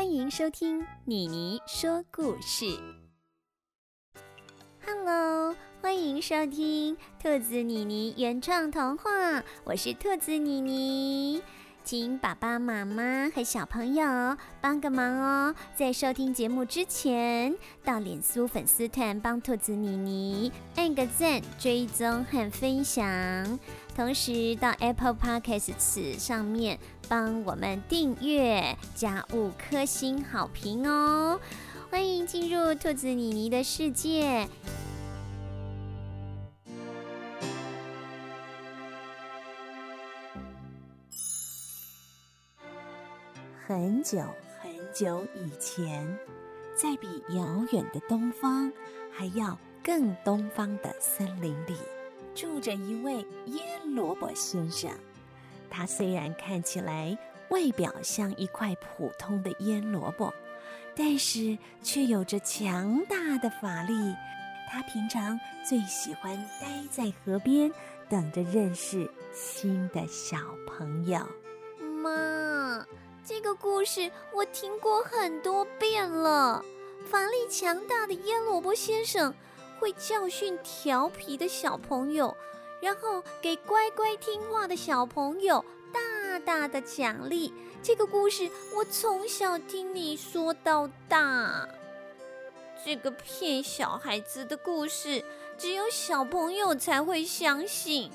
欢迎收听妮妮说故事。Hello，欢迎收听兔子妮妮原创童话，我是兔子妮妮。请爸爸妈妈和小朋友帮个忙哦，在收听节目之前，到脸书粉丝团帮兔子妮妮按个赞、追踪和分享，同时到 Apple Podcast 上面帮我们订阅加五颗星好评哦。欢迎进入兔子妮妮的世界。很久很久以前，在比遥远的东方还要更东方的森林里，住着一位腌萝卜先生。他虽然看起来外表像一块普通的腌萝卜，但是却有着强大的法力。他平常最喜欢待在河边，等着认识新的小朋友。妈。这个故事我听过很多遍了。法力强大的腌萝卜先生会教训调皮的小朋友，然后给乖乖听话的小朋友大大的奖励。这个故事我从小听你说到大。这个骗小孩子的故事，只有小朋友才会相信。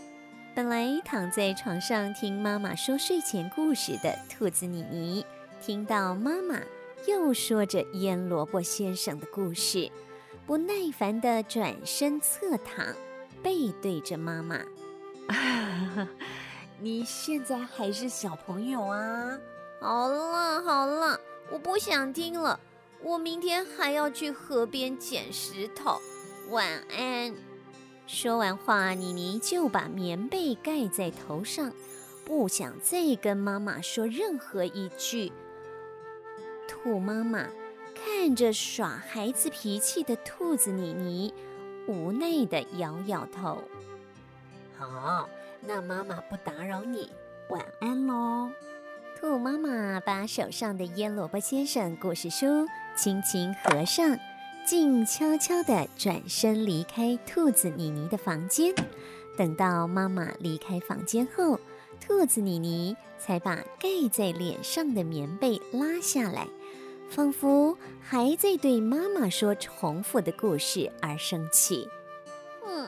本来躺在床上听妈妈说睡前故事的兔子妮妮，听到妈妈又说着腌萝卜先生的故事，不耐烦地转身侧躺，背对着妈妈。你现在还是小朋友啊！好了好了，我不想听了，我明天还要去河边捡石头。晚安。说完话，妮妮就把棉被盖在头上，不想再跟妈妈说任何一句。兔妈妈看着耍孩子脾气的兔子妮妮，无奈的摇摇头。好，那妈妈不打扰你，晚安喽。兔妈妈把手上的腌萝卜先生故事书轻轻合上。静悄悄地转身离开兔子妮妮的房间，等到妈妈离开房间后，兔子妮妮才把盖在脸上的棉被拉下来，仿佛还在对妈妈说重复的故事而生气。嗯，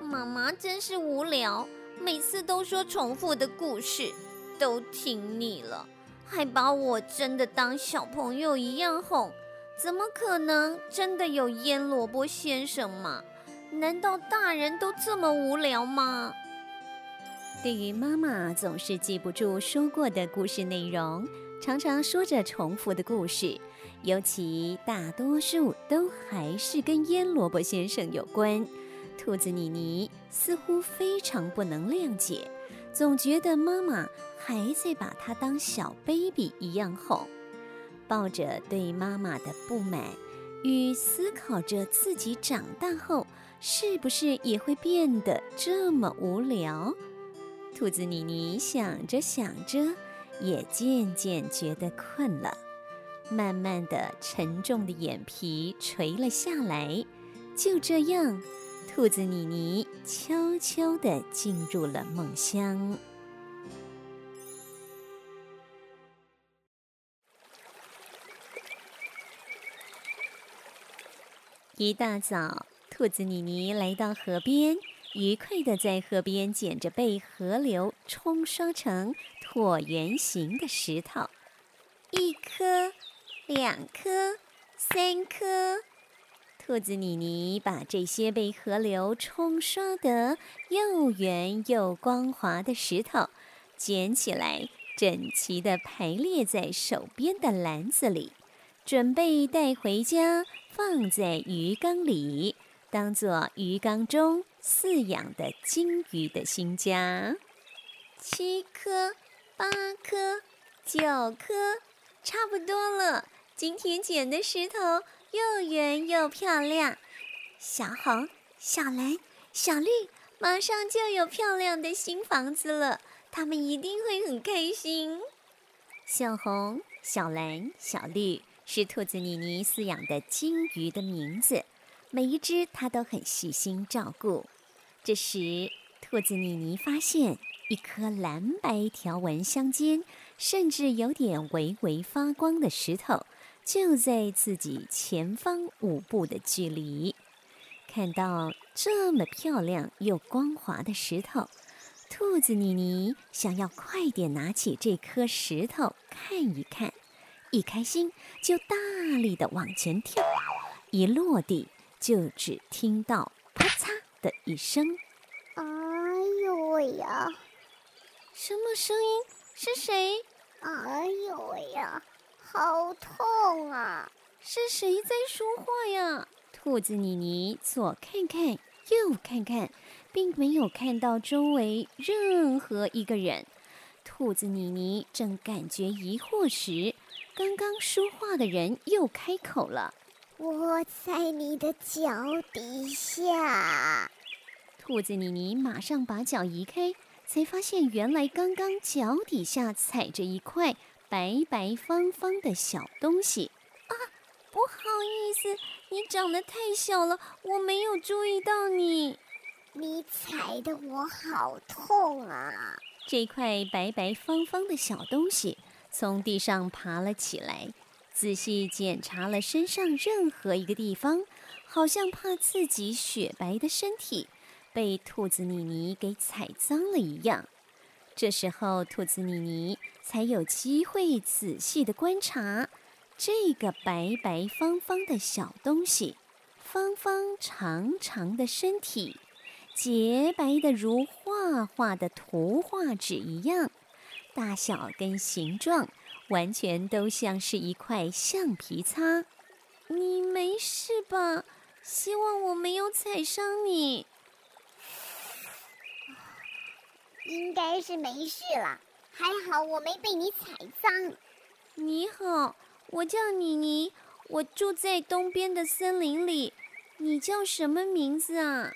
妈妈真是无聊，每次都说重复的故事，都听腻了，还把我真的当小朋友一样哄。怎么可能真的有腌萝卜先生嘛？难道大人都这么无聊吗？对于妈妈总是记不住说过的故事内容，常常说着重复的故事，尤其大多数都还是跟腌萝卜先生有关，兔子妮妮似乎非常不能谅解，总觉得妈妈还在把她当小 baby 一样哄。抱着对妈妈的不满与思考着自己长大后是不是也会变得这么无聊，兔子妮妮想着想着，也渐渐觉得困了，慢慢的，沉重的眼皮垂了下来。就这样，兔子妮妮悄悄地进入了梦乡。一大早，兔子妮妮来到河边，愉快地在河边捡着被河流冲刷成椭圆形的石头，一颗、两颗、三颗。兔子妮妮把这些被河流冲刷得又圆又光滑的石头捡起来，整齐地排列在手边的篮子里，准备带回家。放在鱼缸里，当做鱼缸中饲养的金鱼的新家。七颗、八颗、九颗，差不多了。今天捡的石头又圆又漂亮。小红、小蓝、小绿，马上就有漂亮的新房子了，他们一定会很开心。小红小蓝、小绿是兔子妮妮饲养的金鱼的名字，每一只它都很细心照顾。这时，兔子妮妮发现一颗蓝白条纹相间，甚至有点微微发光的石头，就在自己前方五步的距离。看到这么漂亮又光滑的石头，兔子妮妮想要快点拿起这颗石头看一看，一开心就大力的往前跳，一落地就只听到啪嚓的一声。哎呦喂呀！什么声音？是谁？哎呦喂呀！好痛啊！是谁在说话呀？兔子妮妮左看看，右看看，并没有看到周围任何一个人。兔子妮妮正感觉疑惑时，刚刚说话的人又开口了：“我在你的脚底下。”兔子妮妮马上把脚移开，才发现原来刚刚脚底下踩着一块白白方方的小东西。啊，不好意思，你长得太小了，我没有注意到你。你踩得我好痛啊！这块白白方方的小东西从地上爬了起来，仔细检查了身上任何一个地方，好像怕自己雪白的身体。被兔子妮妮给踩脏了一样，这时候兔子妮妮才有机会仔细地观察这个白白方方的小东西，方方长长的身体，洁白的如画画的图画纸一样，大小跟形状完全都像是一块橡皮擦。你没事吧？希望我没有踩伤你。应该是没事了，还好我没被你踩脏。你好，我叫妮妮，我住在东边的森林里。你叫什么名字啊？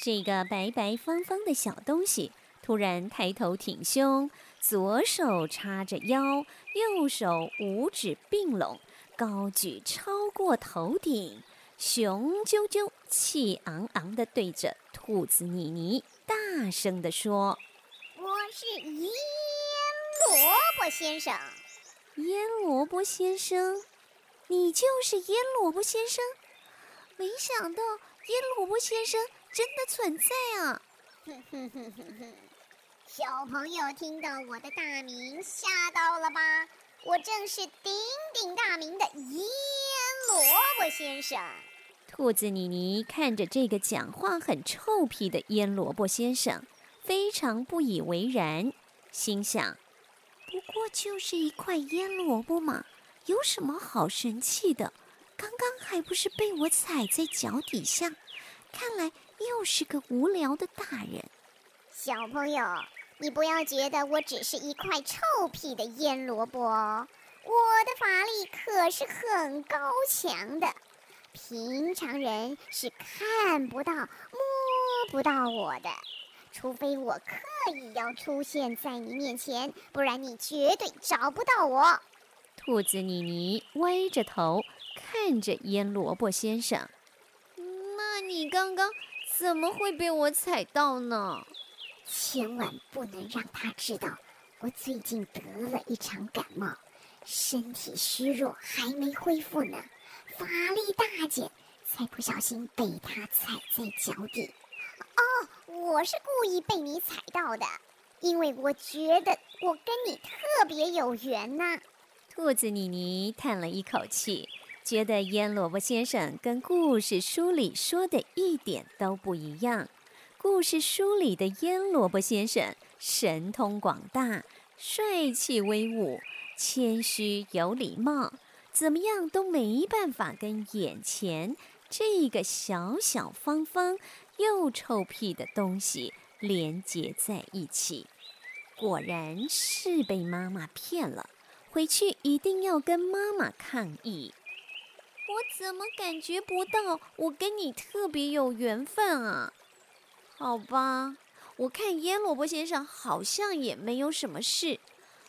这个白白方方的小东西突然抬头挺胸，左手叉着腰，右手五指并拢，高举超过头顶，雄赳赳、气昂昂地对着兔子妮妮大声地说。我是腌萝卜先生，腌萝卜先生，你就是腌萝卜先生？没想到腌萝卜先生真的存在啊！哼哼哼哼哼，小朋友听到我的大名吓到了吧？我正是鼎鼎大名的腌萝卜先生。兔子妮妮看着这个讲话很臭屁的腌萝卜先生。非常不以为然，心想：“不过就是一块腌萝卜嘛，有什么好生气的？刚刚还不是被我踩在脚底下？看来又是个无聊的大人。”小朋友，你不要觉得我只是一块臭屁的腌萝卜，我的法力可是很高强的，平常人是看不到、摸不到我的。除非我刻意要出现在你面前，不然你绝对找不到我。兔子妮妮歪着头看着腌萝卜先生。那你刚刚怎么会被我踩到呢？千万不能让他知道，我最近得了一场感冒，身体虚弱，还没恢复呢，法力大减，才不小心被他踩在脚底。哦，我是故意被你踩到的，因为我觉得我跟你特别有缘呐。兔子妮妮叹了一口气，觉得腌萝卜先生跟故事书里说的一点都不一样。故事书里的腌萝卜先生神通广大，帅气威武，谦虚有礼貌，怎么样都没办法跟眼前这个小小方方。又臭屁的东西连接在一起，果然是被妈妈骗了。回去一定要跟妈妈抗议。我怎么感觉不到我跟你特别有缘分啊？好吧，我看腌萝卜先生好像也没有什么事。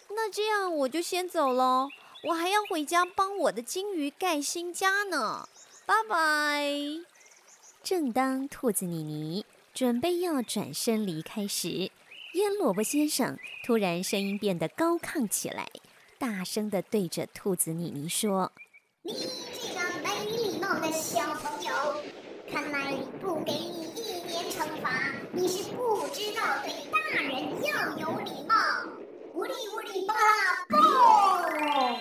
那这样我就先走喽。我还要回家帮我的金鱼盖新家呢。拜拜。正当兔子妮妮准备要转身离开时，腌萝卜先生突然声音变得高亢起来，大声的对着兔子妮妮说：“你这个没礼貌的小朋友，看来不给你一惩罚，你是不知道对大人要有礼貌。”呜哩呜哩巴拉嘣！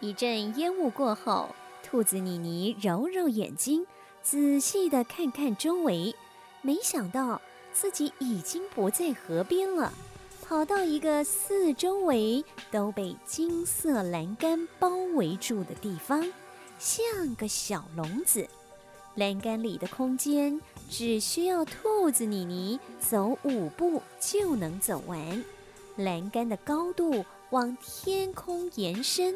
一阵烟雾过后，兔子妮妮揉揉眼睛，仔细的看看周围，没想到自己已经不在河边了，跑到一个四周围都被金色栏杆包围住的地方，像个小笼子。栏杆里的空间只需要兔子妮妮走五步就能走完，栏杆的高度往天空延伸。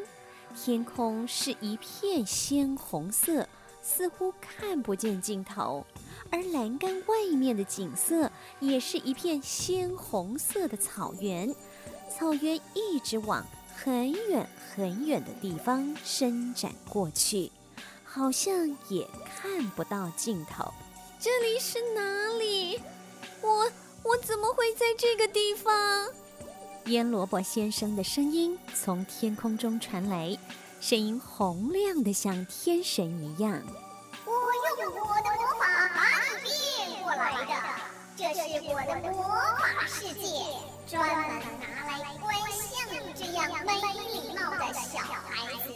天空是一片鲜红色，似乎看不见尽头；而栏杆外面的景色也是一片鲜红色的草原，草原一直往很远很远的地方伸展过去，好像也看不到尽头。这里是哪里？我我怎么会在这个地方？腌萝卜先生的声音从天空中传来，声音洪亮的像天神一样。这是我的魔法世界，专门拿来关像你这样没礼貌的小孩子。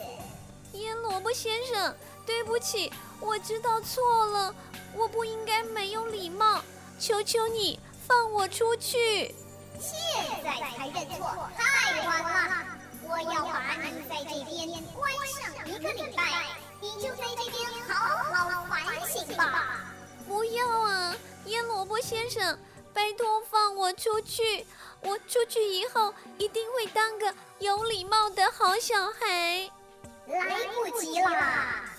腌萝卜先生，对不起，我知道错了，我不应该没有礼貌，求求你放我出去。现在才认错，太晚了！我要把你在这边关上一个礼拜，你就在这边好好反省吧。不要啊，腌萝卜先生，拜托放我出去！我出去以后一定会当个有礼貌的好小孩。来不及了，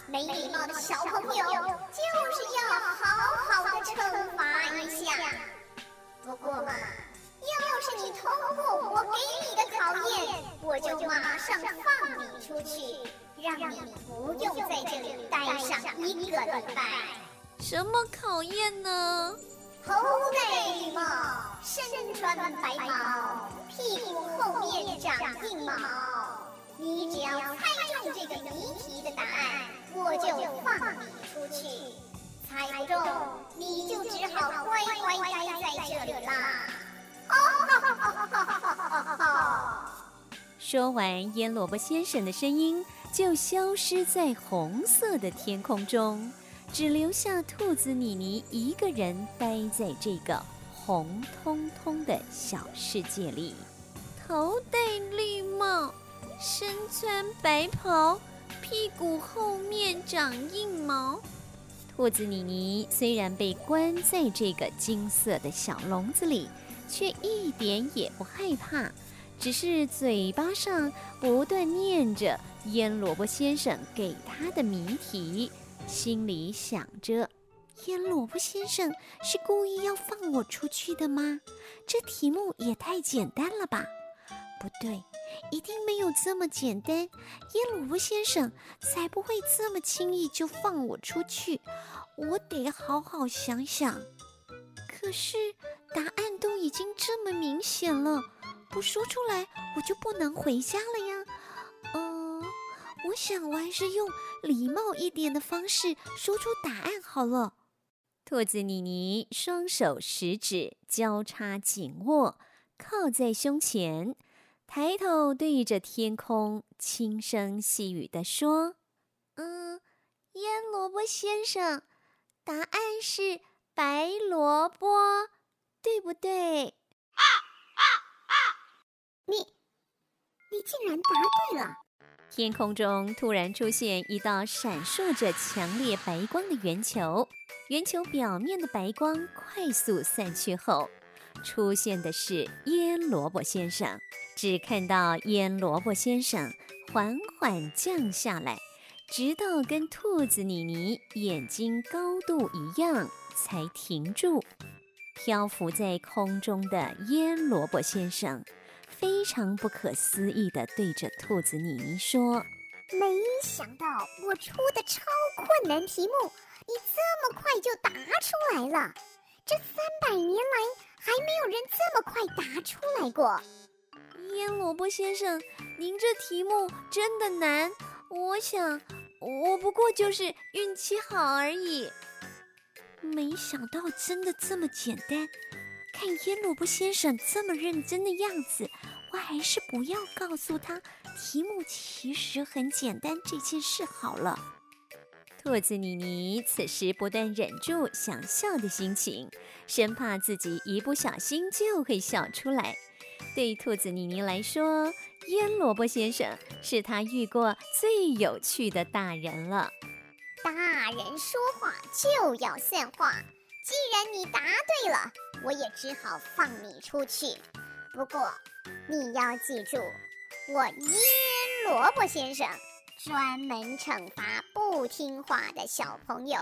没礼貌的小朋友就是要好好的惩罚一下。不过嘛。要是你通过我给你的考验，我就马上放你出去，让你不用在这里待上一个礼拜。什么考验呢？头戴绿帽，身穿白袍，屁股后面长硬毛。你只要猜中这个谜题的答案，我就放你出去；猜中，你就只好乖乖待在这里啦。说完，腌萝卜先生的声音就消失在红色的天空中，只留下兔子妮妮一个人待在这个红彤彤的小世界里。头戴绿帽，身穿白袍，屁股后面长硬毛。兔子妮妮虽然被关在这个金色的小笼子里。却一点也不害怕，只是嘴巴上不断念着腌萝卜先生给他的谜题，心里想着：腌萝卜先生是故意要放我出去的吗？这题目也太简单了吧？不对，一定没有这么简单，腌萝卜先生才不会这么轻易就放我出去。我得好好想想。可是答案都已经这么明显了，不说出来我就不能回家了呀。嗯，我想我还是用礼貌一点的方式说出答案好了。兔子妮妮双手食指交叉紧握，靠在胸前，抬头对着天空，轻声细语地说：“嗯，腌萝卜先生，答案是。”白萝卜，对不对？啊啊啊！你，你竟然答对了！天空中突然出现一道闪烁着强烈白光的圆球，圆球表面的白光快速散去后，出现的是腌萝卜先生。只看到腌萝卜先生缓缓降下来。直到跟兔子妮妮眼睛高度一样，才停住。漂浮在空中的腌萝卜先生非常不可思议地对着兔子妮妮说：“没想到我出的超困难题目，你这么快就答出来了。这三百年来还没有人这么快答出来过。”腌萝卜先生，您这题目真的难。我想，我不过就是运气好而已。没想到真的这么简单。看腌萝卜先生这么认真的样子，我还是不要告诉他题目其实很简单这件事好了。兔子妮妮此时不但忍住想笑的心情，生怕自己一不小心就会笑出来。对兔子妮妮来说，腌萝卜先生是她遇过最有趣的大人了。大人说话就要算话，既然你答对了，我也只好放你出去。不过你要记住，我腌萝卜先生专门惩罚不听话的小朋友。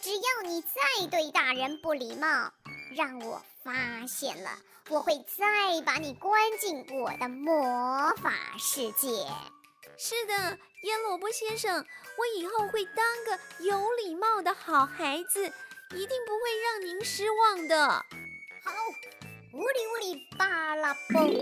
只要你再对大人不礼貌，让我发现了。我会再把你关进我的魔法世界。是的，腌萝卜先生，我以后会当个有礼貌的好孩子，一定不会让您失望的。好，呜哩呜哩巴拉蹦。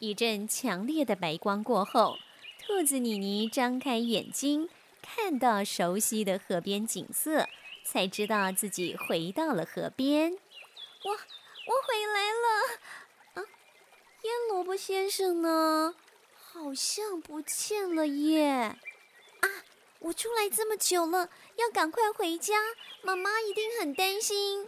一阵强烈的白光过后，兔子妮妮张开眼睛。看到熟悉的河边景色，才知道自己回到了河边。我我回来了，啊，腌萝卜先生呢？好像不见了耶！我出来这么久了，要赶快回家，妈妈一定很担心。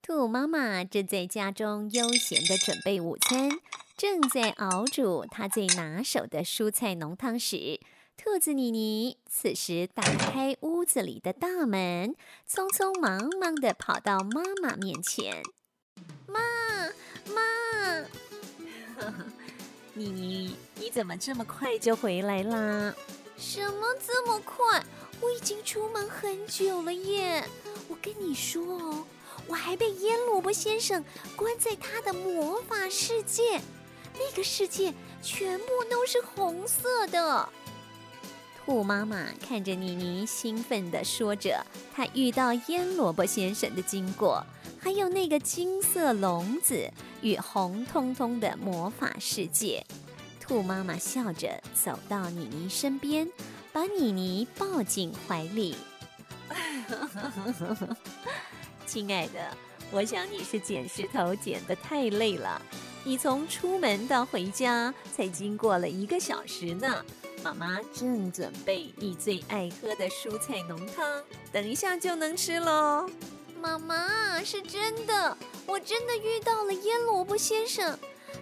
兔妈妈正在家中悠闲的准备午餐，正在熬煮她最拿手的蔬菜浓汤时，兔子妮妮此时打开屋子里的大门，匆匆忙忙的跑到妈妈面前。妈妈，妮妮，你怎么这么快就回来啦？什么这么快？我已经出门很久了耶！我跟你说哦。我还被腌萝卜先生关在他的魔法世界，那个世界全部都是红色的。兔妈妈看着妮妮，兴奋地说着她遇到腌萝卜先生的经过，还有那个金色笼子与红彤彤的魔法世界。兔妈妈笑着走到妮妮身边，把妮妮抱进怀里。亲爱的，我想你是捡石头捡得太累了。你从出门到回家才经过了一个小时呢。妈妈正准备你最爱喝的蔬菜浓汤，等一下就能吃喽。妈妈，是真的，我真的遇到了腌萝卜先生，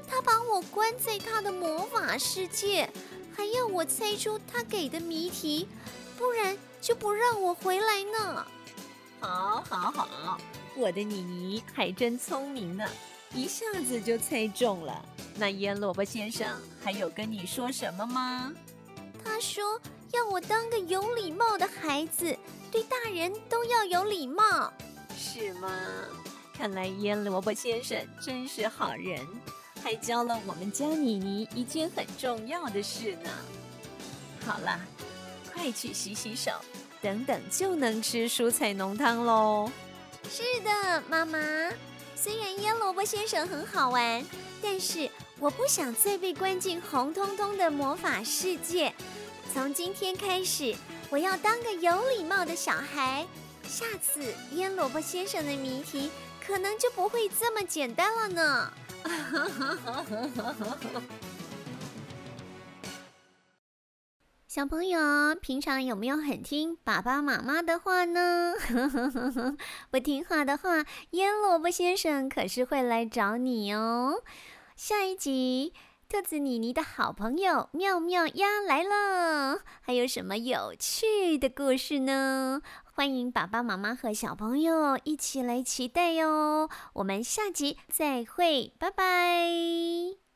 他把我关在他的魔法世界，还要我猜出他给的谜题，不然就不让我回来呢。好，好，好，我的妮妮还真聪明呢，一下子就猜中了。那腌萝卜先生还有跟你说什么吗？他说要我当个有礼貌的孩子，对大人都要有礼貌，是吗？看来腌萝卜先生真是好人，还教了我们家妮妮一件很重要的事呢。好了，快去洗洗手。等等就能吃蔬菜浓汤喽。是的，妈妈。虽然腌萝卜先生很好玩，但是我不想再被关进红彤彤的魔法世界。从今天开始，我要当个有礼貌的小孩。下次腌萝卜先生的谜题可能就不会这么简单了呢。小朋友，平常有没有很听爸爸妈妈的话呢？不听话的话，腌萝卜先生可是会来找你哦。下一集兔子妮妮的好朋友妙妙鸭来了，还有什么有趣的故事呢？欢迎爸爸妈妈和小朋友一起来期待哟！我们下集再会，拜拜。